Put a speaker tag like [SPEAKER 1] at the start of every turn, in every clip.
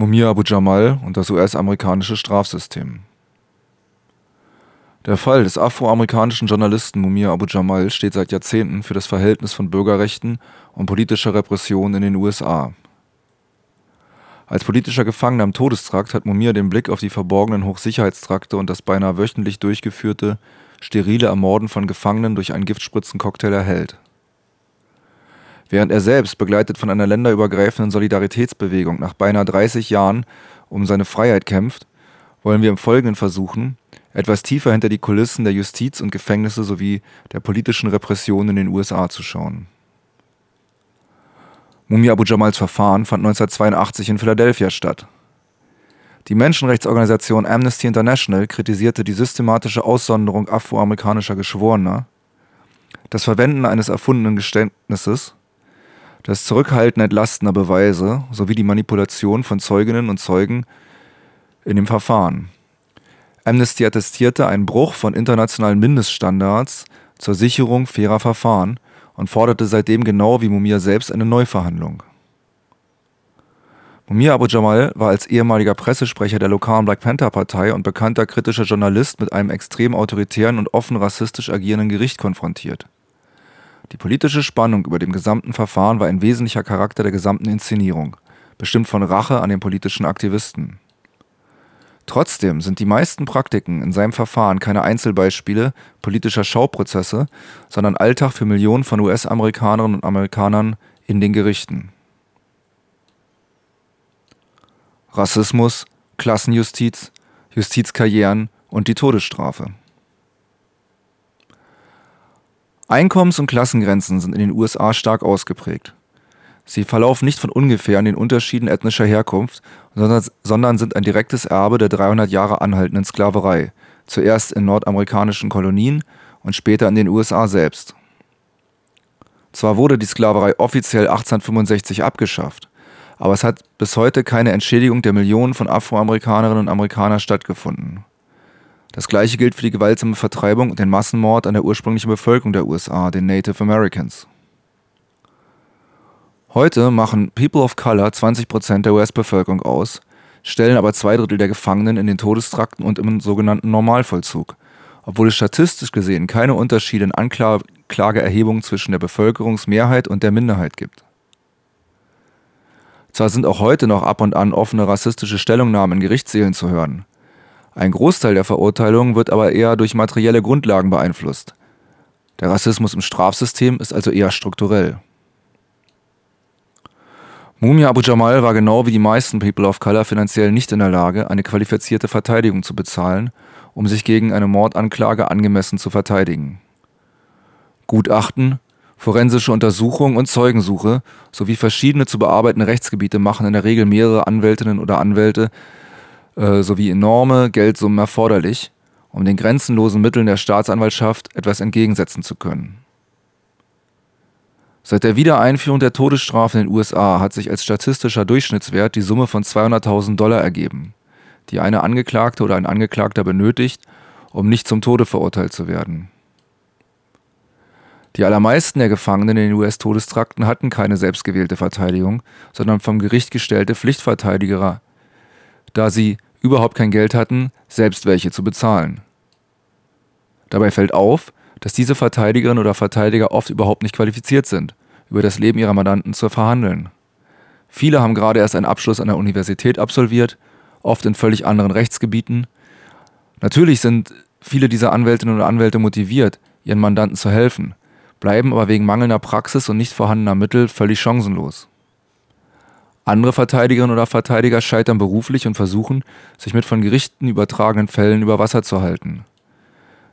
[SPEAKER 1] Mumia Abu Jamal und das US-amerikanische Strafsystem. Der Fall des afroamerikanischen Journalisten Mumia Abu Jamal steht seit Jahrzehnten für das Verhältnis von Bürgerrechten und politischer Repression in den USA. Als politischer Gefangener im Todestrakt hat Mumia den Blick auf die verborgenen Hochsicherheitstrakte und das beinahe wöchentlich durchgeführte, sterile Ermorden von Gefangenen durch einen Giftspritzencocktail erhellt. Während er selbst, begleitet von einer länderübergreifenden Solidaritätsbewegung, nach beinahe 30 Jahren um seine Freiheit kämpft, wollen wir im Folgenden versuchen, etwas tiefer hinter die Kulissen der Justiz und Gefängnisse sowie der politischen Repression in den USA zu schauen. Mumia Abu Jamals Verfahren fand 1982 in Philadelphia statt. Die Menschenrechtsorganisation Amnesty International kritisierte die systematische Aussonderung afroamerikanischer Geschworener, das Verwenden eines erfundenen Geständnisses das Zurückhalten entlastender Beweise sowie die Manipulation von Zeuginnen und Zeugen in dem Verfahren. Amnesty attestierte einen Bruch von internationalen Mindeststandards zur Sicherung fairer Verfahren und forderte seitdem genau wie Mumia selbst eine Neuverhandlung. Mumia Abu Jamal war als ehemaliger Pressesprecher der lokalen Black Panther Partei und bekannter kritischer Journalist mit einem extrem autoritären und offen rassistisch agierenden Gericht konfrontiert. Die politische Spannung über dem gesamten Verfahren war ein wesentlicher Charakter der gesamten Inszenierung, bestimmt von Rache an den politischen Aktivisten. Trotzdem sind die meisten Praktiken in seinem Verfahren keine Einzelbeispiele politischer Schauprozesse, sondern Alltag für Millionen von US-Amerikanerinnen und Amerikanern in den Gerichten. Rassismus, Klassenjustiz, Justizkarrieren und die Todesstrafe. Einkommens- und Klassengrenzen sind in den USA stark ausgeprägt. Sie verlaufen nicht von ungefähr an den Unterschieden ethnischer Herkunft, sondern sind ein direktes Erbe der 300 Jahre anhaltenden Sklaverei, zuerst in nordamerikanischen Kolonien und später in den USA selbst. Zwar wurde die Sklaverei offiziell 1865 abgeschafft, aber es hat bis heute keine Entschädigung der Millionen von Afroamerikanerinnen und Amerikanern stattgefunden. Das gleiche gilt für die gewaltsame Vertreibung und den Massenmord an der ursprünglichen Bevölkerung der USA, den Native Americans. Heute machen People of Color 20% der US-Bevölkerung aus, stellen aber zwei Drittel der Gefangenen in den Todestrakten und im sogenannten Normalvollzug, obwohl es statistisch gesehen keine Unterschiede in Anklageerhebungen zwischen der Bevölkerungsmehrheit und der Minderheit gibt. Zwar sind auch heute noch ab und an offene rassistische Stellungnahmen in Gerichtssälen zu hören, ein Großteil der Verurteilungen wird aber eher durch materielle Grundlagen beeinflusst. Der Rassismus im Strafsystem ist also eher strukturell. Mumia Abu Jamal war genau wie die meisten People of Color finanziell nicht in der Lage, eine qualifizierte Verteidigung zu bezahlen, um sich gegen eine Mordanklage angemessen zu verteidigen. Gutachten, forensische Untersuchung und Zeugensuche sowie verschiedene zu bearbeitende Rechtsgebiete machen in der Regel mehrere Anwältinnen oder Anwälte äh, sowie enorme Geldsummen erforderlich, um den grenzenlosen Mitteln der Staatsanwaltschaft etwas entgegensetzen zu können. Seit der Wiedereinführung der Todesstrafe in den USA hat sich als statistischer Durchschnittswert die Summe von 200.000 Dollar ergeben, die eine Angeklagte oder ein Angeklagter benötigt, um nicht zum Tode verurteilt zu werden. Die allermeisten der Gefangenen in den US-Todestrakten hatten keine selbstgewählte Verteidigung, sondern vom Gericht gestellte Pflichtverteidiger, da sie überhaupt kein Geld hatten, selbst welche zu bezahlen. Dabei fällt auf, dass diese Verteidigerinnen oder Verteidiger oft überhaupt nicht qualifiziert sind, über das Leben ihrer Mandanten zu verhandeln. Viele haben gerade erst einen Abschluss an der Universität absolviert, oft in völlig anderen Rechtsgebieten. Natürlich sind viele dieser Anwältinnen und Anwälte motiviert, ihren Mandanten zu helfen, bleiben aber wegen mangelnder Praxis und nicht vorhandener Mittel völlig chancenlos. Andere Verteidigerinnen oder Verteidiger scheitern beruflich und versuchen, sich mit von Gerichten übertragenen Fällen über Wasser zu halten.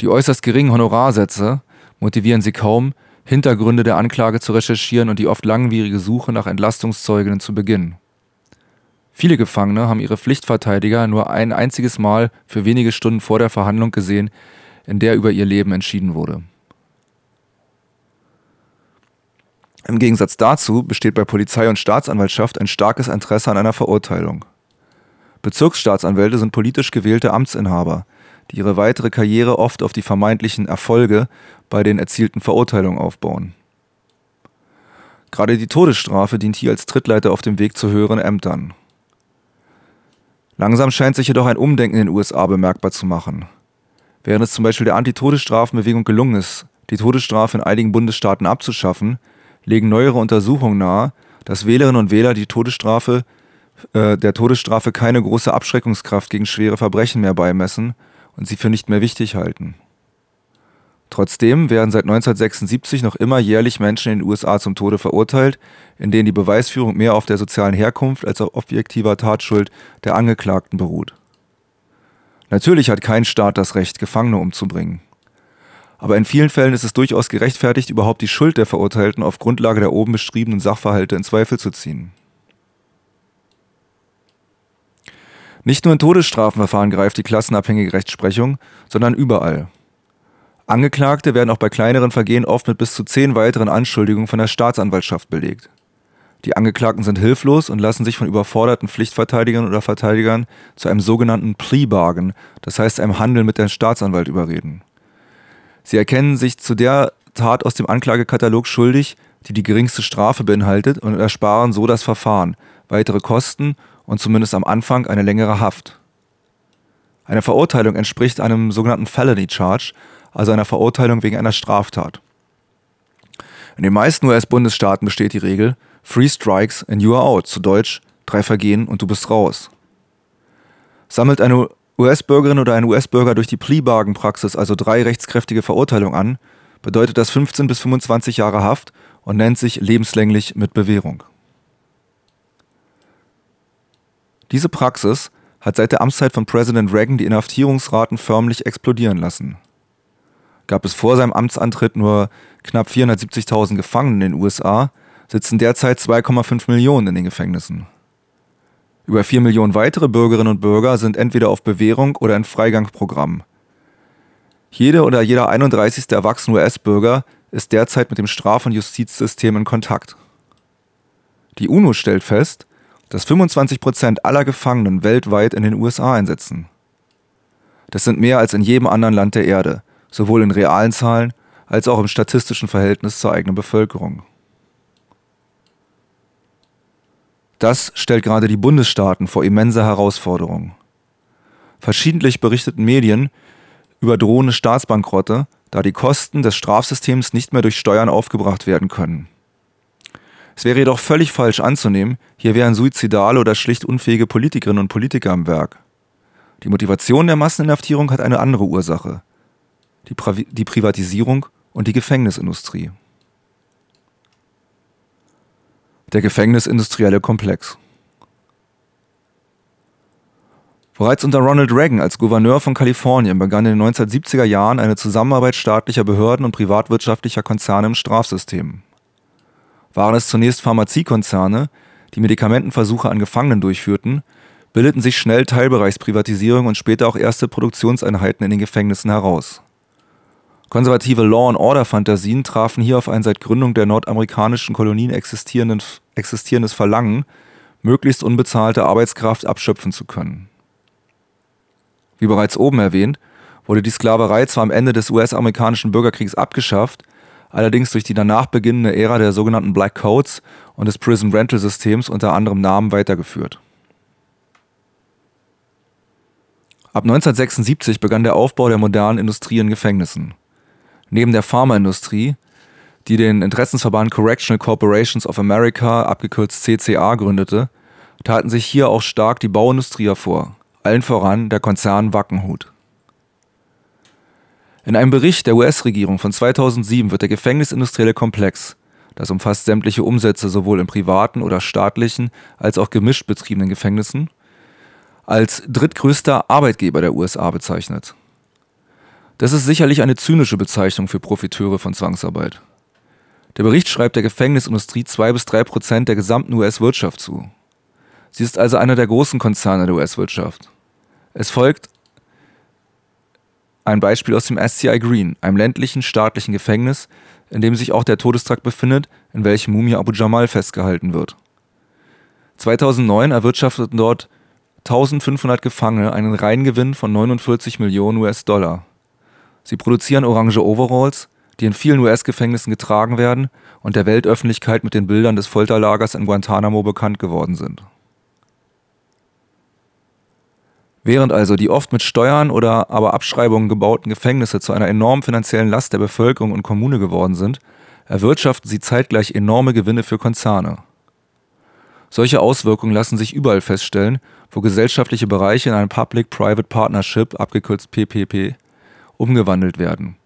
[SPEAKER 1] Die äußerst geringen Honorarsätze motivieren sie kaum, Hintergründe der Anklage zu recherchieren und die oft langwierige Suche nach Entlastungszeuginnen zu beginnen. Viele Gefangene haben ihre Pflichtverteidiger nur ein einziges Mal für wenige Stunden vor der Verhandlung gesehen, in der über ihr Leben entschieden wurde. Im Gegensatz dazu besteht bei Polizei und Staatsanwaltschaft ein starkes Interesse an einer Verurteilung. Bezirksstaatsanwälte sind politisch gewählte Amtsinhaber, die ihre weitere Karriere oft auf die vermeintlichen Erfolge bei den erzielten Verurteilungen aufbauen. Gerade die Todesstrafe dient hier als Trittleiter auf dem Weg zu höheren Ämtern. Langsam scheint sich jedoch ein Umdenken in den USA bemerkbar zu machen. Während es zum Beispiel der Antitodesstrafenbewegung gelungen ist, die Todesstrafe in einigen Bundesstaaten abzuschaffen, legen neuere Untersuchungen nahe, dass Wählerinnen und Wähler die Todesstrafe, äh, der Todesstrafe keine große Abschreckungskraft gegen schwere Verbrechen mehr beimessen und sie für nicht mehr wichtig halten. Trotzdem werden seit 1976 noch immer jährlich Menschen in den USA zum Tode verurteilt, in denen die Beweisführung mehr auf der sozialen Herkunft als auf objektiver Tatschuld der Angeklagten beruht. Natürlich hat kein Staat das Recht, Gefangene umzubringen. Aber in vielen Fällen ist es durchaus gerechtfertigt, überhaupt die Schuld der Verurteilten auf Grundlage der oben beschriebenen Sachverhalte in Zweifel zu ziehen. Nicht nur in Todesstrafenverfahren greift die klassenabhängige Rechtsprechung, sondern überall. Angeklagte werden auch bei kleineren Vergehen oft mit bis zu zehn weiteren Anschuldigungen von der Staatsanwaltschaft belegt. Die Angeklagten sind hilflos und lassen sich von überforderten Pflichtverteidigern oder Verteidigern zu einem sogenannten Plea Bargain, das heißt einem Handel mit dem Staatsanwalt überreden. Sie erkennen sich zu der Tat aus dem Anklagekatalog schuldig, die die geringste Strafe beinhaltet und ersparen so das Verfahren, weitere Kosten und zumindest am Anfang eine längere Haft. Eine Verurteilung entspricht einem sogenannten Felony Charge, also einer Verurteilung wegen einer Straftat. In den meisten US-Bundesstaaten besteht die Regel Three Strikes and you are out, zu Deutsch drei Vergehen und du bist raus. Sammelt eine US-Bürgerin oder ein US-Bürger durch die Plea-Bargain-Praxis also drei rechtskräftige Verurteilungen an, bedeutet das 15 bis 25 Jahre Haft und nennt sich lebenslänglich mit Bewährung. Diese Praxis hat seit der Amtszeit von Präsident Reagan die Inhaftierungsraten förmlich explodieren lassen gab es vor seinem Amtsantritt nur knapp 470.000 Gefangene in den USA, sitzen derzeit 2,5 Millionen in den Gefängnissen. Über 4 Millionen weitere Bürgerinnen und Bürger sind entweder auf Bewährung oder in Freigangprogramm. Jede oder jeder 31. erwachsene US-Bürger ist derzeit mit dem Straf- und Justizsystem in Kontakt. Die UNO stellt fest, dass 25 Prozent aller Gefangenen weltweit in den USA einsetzen. Das sind mehr als in jedem anderen Land der Erde, sowohl in realen Zahlen als auch im statistischen Verhältnis zur eigenen Bevölkerung. Das stellt gerade die Bundesstaaten vor immense Herausforderungen. Verschiedentlich berichteten Medien über drohende Staatsbankrotte, da die Kosten des Strafsystems nicht mehr durch Steuern aufgebracht werden können. Es wäre jedoch völlig falsch anzunehmen, hier wären suizidale oder schlicht unfähige Politikerinnen und Politiker am Werk. Die Motivation der Masseninhaftierung hat eine andere Ursache die, Pri die Privatisierung und die Gefängnisindustrie. Der gefängnisindustrielle Komplex. Bereits unter Ronald Reagan als Gouverneur von Kalifornien begann in den 1970er Jahren eine Zusammenarbeit staatlicher Behörden und privatwirtschaftlicher Konzerne im Strafsystem. Waren es zunächst Pharmaziekonzerne, die Medikamentenversuche an Gefangenen durchführten, bildeten sich schnell Teilbereichsprivatisierung und später auch erste Produktionseinheiten in den Gefängnissen heraus. Konservative Law-and-Order-Fantasien trafen hier auf ein seit Gründung der nordamerikanischen Kolonien existierendes Verlangen, möglichst unbezahlte Arbeitskraft abschöpfen zu können. Wie bereits oben erwähnt, wurde die Sklaverei zwar am Ende des US-amerikanischen Bürgerkriegs abgeschafft, allerdings durch die danach beginnende Ära der sogenannten Black Codes und des Prison Rental Systems unter anderem Namen weitergeführt. Ab 1976 begann der Aufbau der modernen Industrie in Gefängnissen. Neben der Pharmaindustrie, die den Interessensverband Correctional Corporations of America, abgekürzt CCA, gründete, taten sich hier auch stark die Bauindustrie hervor, allen voran der Konzern Wackenhut. In einem Bericht der US-Regierung von 2007 wird der gefängnisindustrielle Komplex, das umfasst sämtliche Umsätze sowohl in privaten oder staatlichen als auch gemischt betriebenen Gefängnissen, als drittgrößter Arbeitgeber der USA bezeichnet. Das ist sicherlich eine zynische Bezeichnung für Profiteure von Zwangsarbeit. Der Bericht schreibt der Gefängnisindustrie zwei bis drei Prozent der gesamten US-Wirtschaft zu. Sie ist also einer der großen Konzerne der US-Wirtschaft. Es folgt ein Beispiel aus dem SCI Green, einem ländlichen staatlichen Gefängnis, in dem sich auch der Todestrakt befindet, in welchem Mumia Abu Jamal festgehalten wird. 2009 erwirtschafteten dort 1500 Gefangene einen Reingewinn von 49 Millionen US-Dollar. Sie produzieren orange Overalls, die in vielen US-Gefängnissen getragen werden und der Weltöffentlichkeit mit den Bildern des Folterlagers in Guantanamo bekannt geworden sind. Während also die oft mit Steuern oder aber Abschreibungen gebauten Gefängnisse zu einer enormen finanziellen Last der Bevölkerung und Kommune geworden sind, erwirtschaften sie zeitgleich enorme Gewinne für Konzerne. Solche Auswirkungen lassen sich überall feststellen, wo gesellschaftliche Bereiche in ein Public-Private Partnership, abgekürzt PPP, umgewandelt werden.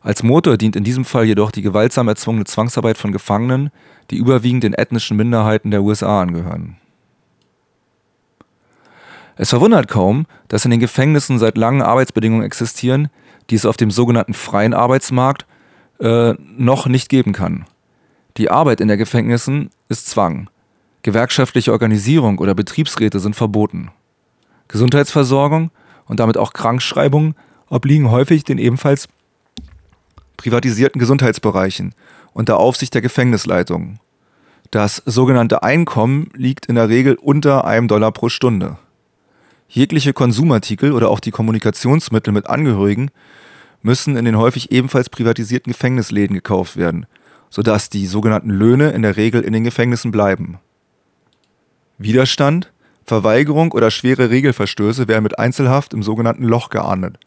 [SPEAKER 1] Als Motor dient in diesem Fall jedoch die gewaltsam erzwungene Zwangsarbeit von Gefangenen, die überwiegend den ethnischen Minderheiten der USA angehören. Es verwundert kaum, dass in den Gefängnissen seit langem Arbeitsbedingungen existieren, die es auf dem sogenannten freien Arbeitsmarkt äh, noch nicht geben kann. Die Arbeit in den Gefängnissen ist Zwang. Gewerkschaftliche Organisierung oder Betriebsräte sind verboten. Gesundheitsversorgung und damit auch Krankschreibung obliegen häufig den ebenfalls privatisierten Gesundheitsbereichen unter Aufsicht der Gefängnisleitung. Das sogenannte Einkommen liegt in der Regel unter einem Dollar pro Stunde. Jegliche Konsumartikel oder auch die Kommunikationsmittel mit Angehörigen müssen in den häufig ebenfalls privatisierten Gefängnisläden gekauft werden, sodass die sogenannten Löhne in der Regel in den Gefängnissen bleiben. Widerstand, Verweigerung oder schwere Regelverstöße werden mit Einzelhaft im sogenannten Loch geahndet,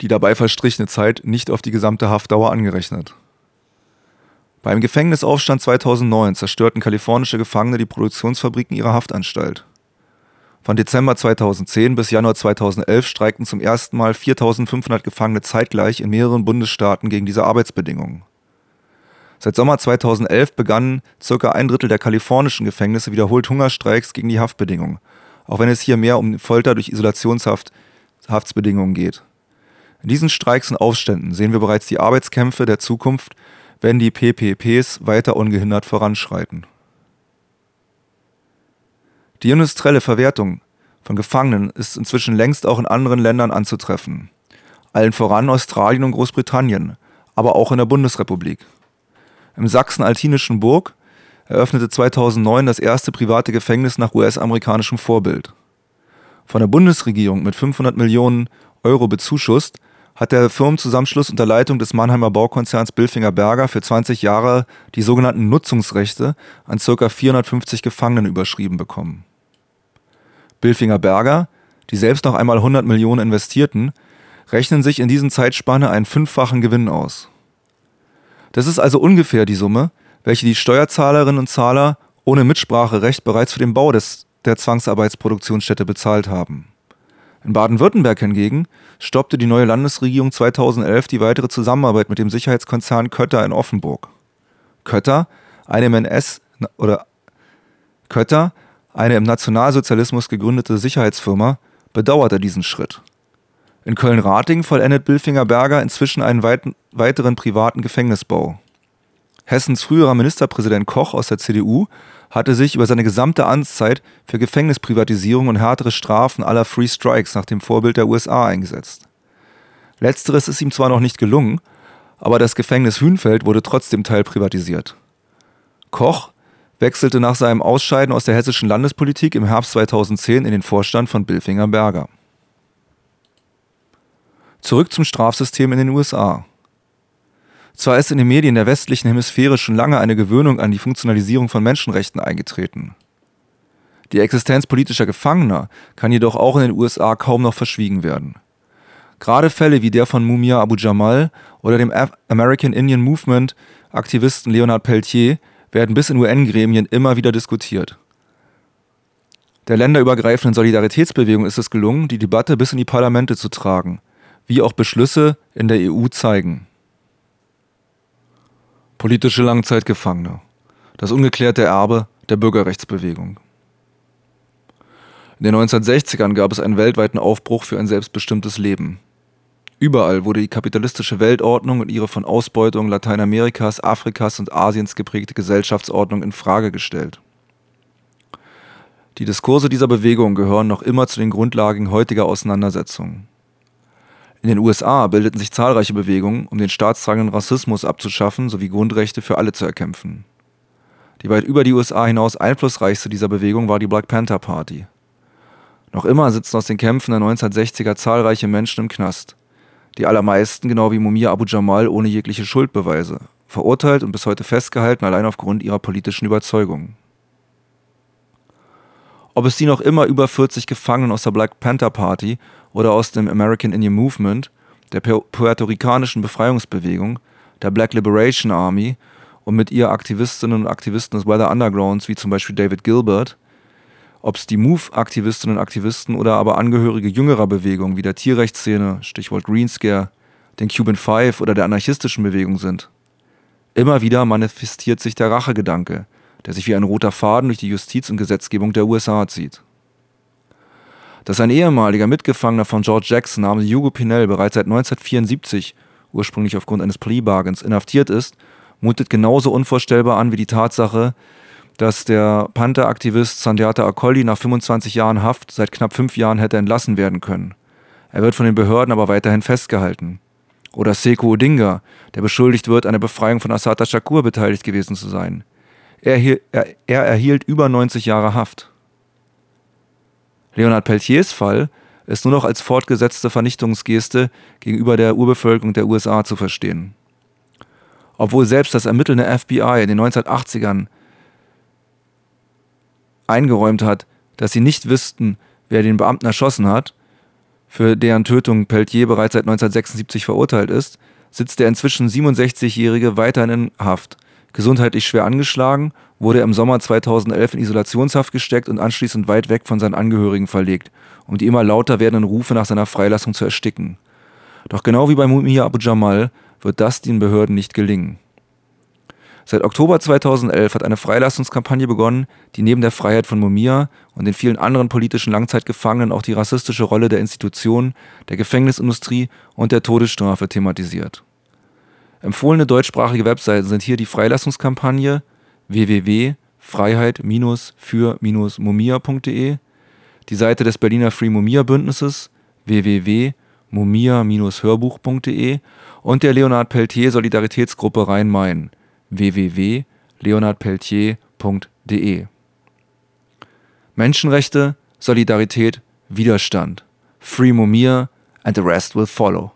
[SPEAKER 1] die dabei verstrichene Zeit nicht auf die gesamte Haftdauer angerechnet. Beim Gefängnisaufstand 2009 zerstörten kalifornische Gefangene die Produktionsfabriken ihrer Haftanstalt. Von Dezember 2010 bis Januar 2011 streikten zum ersten Mal 4500 Gefangene zeitgleich in mehreren Bundesstaaten gegen diese Arbeitsbedingungen. Seit Sommer 2011 begannen circa ein Drittel der kalifornischen Gefängnisse wiederholt Hungerstreiks gegen die Haftbedingungen, auch wenn es hier mehr um Folter durch Isolationshaftsbedingungen geht. In diesen Streiks und Aufständen sehen wir bereits die Arbeitskämpfe der Zukunft, wenn die PPPs weiter ungehindert voranschreiten. Die industrielle Verwertung von Gefangenen ist inzwischen längst auch in anderen Ländern anzutreffen, allen voran Australien und Großbritannien, aber auch in der Bundesrepublik. Im sachsen-altinischen Burg eröffnete 2009 das erste private Gefängnis nach US-amerikanischem Vorbild. Von der Bundesregierung mit 500 Millionen Euro bezuschusst, hat der Firmenzusammenschluss unter Leitung des Mannheimer Baukonzerns Bilfinger Berger für 20 Jahre die sogenannten Nutzungsrechte an ca. 450 Gefangenen überschrieben bekommen. Bilfinger Berger, die selbst noch einmal 100 Millionen investierten, rechnen sich in diesen Zeitspanne einen fünffachen Gewinn aus. Das ist also ungefähr die Summe, welche die Steuerzahlerinnen und Zahler ohne Mitspracherecht bereits für den Bau des, der Zwangsarbeitsproduktionsstätte bezahlt haben. In Baden-Württemberg hingegen stoppte die neue Landesregierung 2011 die weitere Zusammenarbeit mit dem Sicherheitskonzern Kötter in Offenburg. Kötter, eine im NS oder Kötter, eine im Nationalsozialismus gegründete Sicherheitsfirma, bedauerte diesen Schritt. In Köln-Rating vollendet Bilfinger Berger inzwischen einen weit weiteren privaten Gefängnisbau. Hessens früherer Ministerpräsident Koch aus der CDU hatte sich über seine gesamte Amtszeit für Gefängnisprivatisierung und härtere Strafen aller Free Strikes nach dem Vorbild der USA eingesetzt. Letzteres ist ihm zwar noch nicht gelungen, aber das Gefängnis Hünfeld wurde trotzdem teilprivatisiert. Koch wechselte nach seinem Ausscheiden aus der hessischen Landespolitik im Herbst 2010 in den Vorstand von Bilfinger Berger. Zurück zum Strafsystem in den USA. Zwar ist in den Medien der westlichen Hemisphäre schon lange eine Gewöhnung an die Funktionalisierung von Menschenrechten eingetreten. Die Existenz politischer Gefangener kann jedoch auch in den USA kaum noch verschwiegen werden. Gerade Fälle wie der von Mumia Abu Jamal oder dem American Indian Movement Aktivisten Leonard Peltier werden bis in UN-Gremien immer wieder diskutiert. Der länderübergreifenden Solidaritätsbewegung ist es gelungen, die Debatte bis in die Parlamente zu tragen, wie auch Beschlüsse in der EU zeigen. Politische Langzeitgefangene. Das ungeklärte Erbe der Bürgerrechtsbewegung. In den 1960ern gab es einen weltweiten Aufbruch für ein selbstbestimmtes Leben. Überall wurde die kapitalistische Weltordnung und ihre von Ausbeutung Lateinamerikas, Afrikas und Asiens geprägte Gesellschaftsordnung in Frage gestellt. Die Diskurse dieser Bewegung gehören noch immer zu den Grundlagen heutiger Auseinandersetzungen. In den USA bildeten sich zahlreiche Bewegungen, um den staatstragenden Rassismus abzuschaffen sowie Grundrechte für alle zu erkämpfen. Die weit über die USA hinaus einflussreichste dieser Bewegung war die Black Panther Party. Noch immer sitzen aus den Kämpfen der 1960er zahlreiche Menschen im Knast. Die allermeisten, genau wie Mumia Abu Jamal, ohne jegliche Schuldbeweise, verurteilt und bis heute festgehalten allein aufgrund ihrer politischen Überzeugungen. Ob es die noch immer über 40 Gefangenen aus der Black Panther Party oder aus dem American Indian Movement, der puerto-ricanischen Befreiungsbewegung, der Black Liberation Army und mit ihr Aktivistinnen und Aktivisten des Weather Undergrounds, wie zum Beispiel David Gilbert, ob es die Move-Aktivistinnen und Aktivisten oder aber Angehörige jüngerer Bewegungen wie der Tierrechtsszene, Stichwort Green Scare, den Cuban Five oder der anarchistischen Bewegung sind. Immer wieder manifestiert sich der Rachegedanke, der sich wie ein roter Faden durch die Justiz und Gesetzgebung der USA zieht. Dass ein ehemaliger Mitgefangener von George Jackson namens Hugo Pinell bereits seit 1974, ursprünglich aufgrund eines Plea Bargains, inhaftiert ist, mutet genauso unvorstellbar an wie die Tatsache, dass der Panther-Aktivist Sandiata Akolli nach 25 Jahren Haft seit knapp fünf Jahren hätte entlassen werden können. Er wird von den Behörden aber weiterhin festgehalten. Oder Seko Odinga, der beschuldigt wird, an der Befreiung von Assata Shakur beteiligt gewesen zu sein. Er, er, er erhielt über 90 Jahre Haft. Leonard Peltiers Fall ist nur noch als fortgesetzte Vernichtungsgeste gegenüber der Urbevölkerung der USA zu verstehen. Obwohl selbst das ermittelnde FBI in den 1980ern eingeräumt hat, dass sie nicht wüssten, wer den Beamten erschossen hat, für deren Tötung Peltier bereits seit 1976 verurteilt ist, sitzt der inzwischen 67-Jährige weiterhin in Haft. Gesundheitlich schwer angeschlagen, wurde er im Sommer 2011 in Isolationshaft gesteckt und anschließend weit weg von seinen Angehörigen verlegt, um die immer lauter werdenden Rufe nach seiner Freilassung zu ersticken. Doch genau wie bei Mumia Abu Jamal wird das den Behörden nicht gelingen. Seit Oktober 2011 hat eine Freilassungskampagne begonnen, die neben der Freiheit von Mumia und den vielen anderen politischen Langzeitgefangenen auch die rassistische Rolle der Institutionen, der Gefängnisindustrie und der Todesstrafe thematisiert. Empfohlene deutschsprachige Webseiten sind hier die Freilassungskampagne www.freiheit-für-mumia.de, die Seite des Berliner Free Mumia Bündnisses www.mumia-hörbuch.de und der Leonard Peltier Solidaritätsgruppe Rhein-Main www.leonardpeltier.de Menschenrechte, Solidarität, Widerstand. Free Mumia and the rest will follow.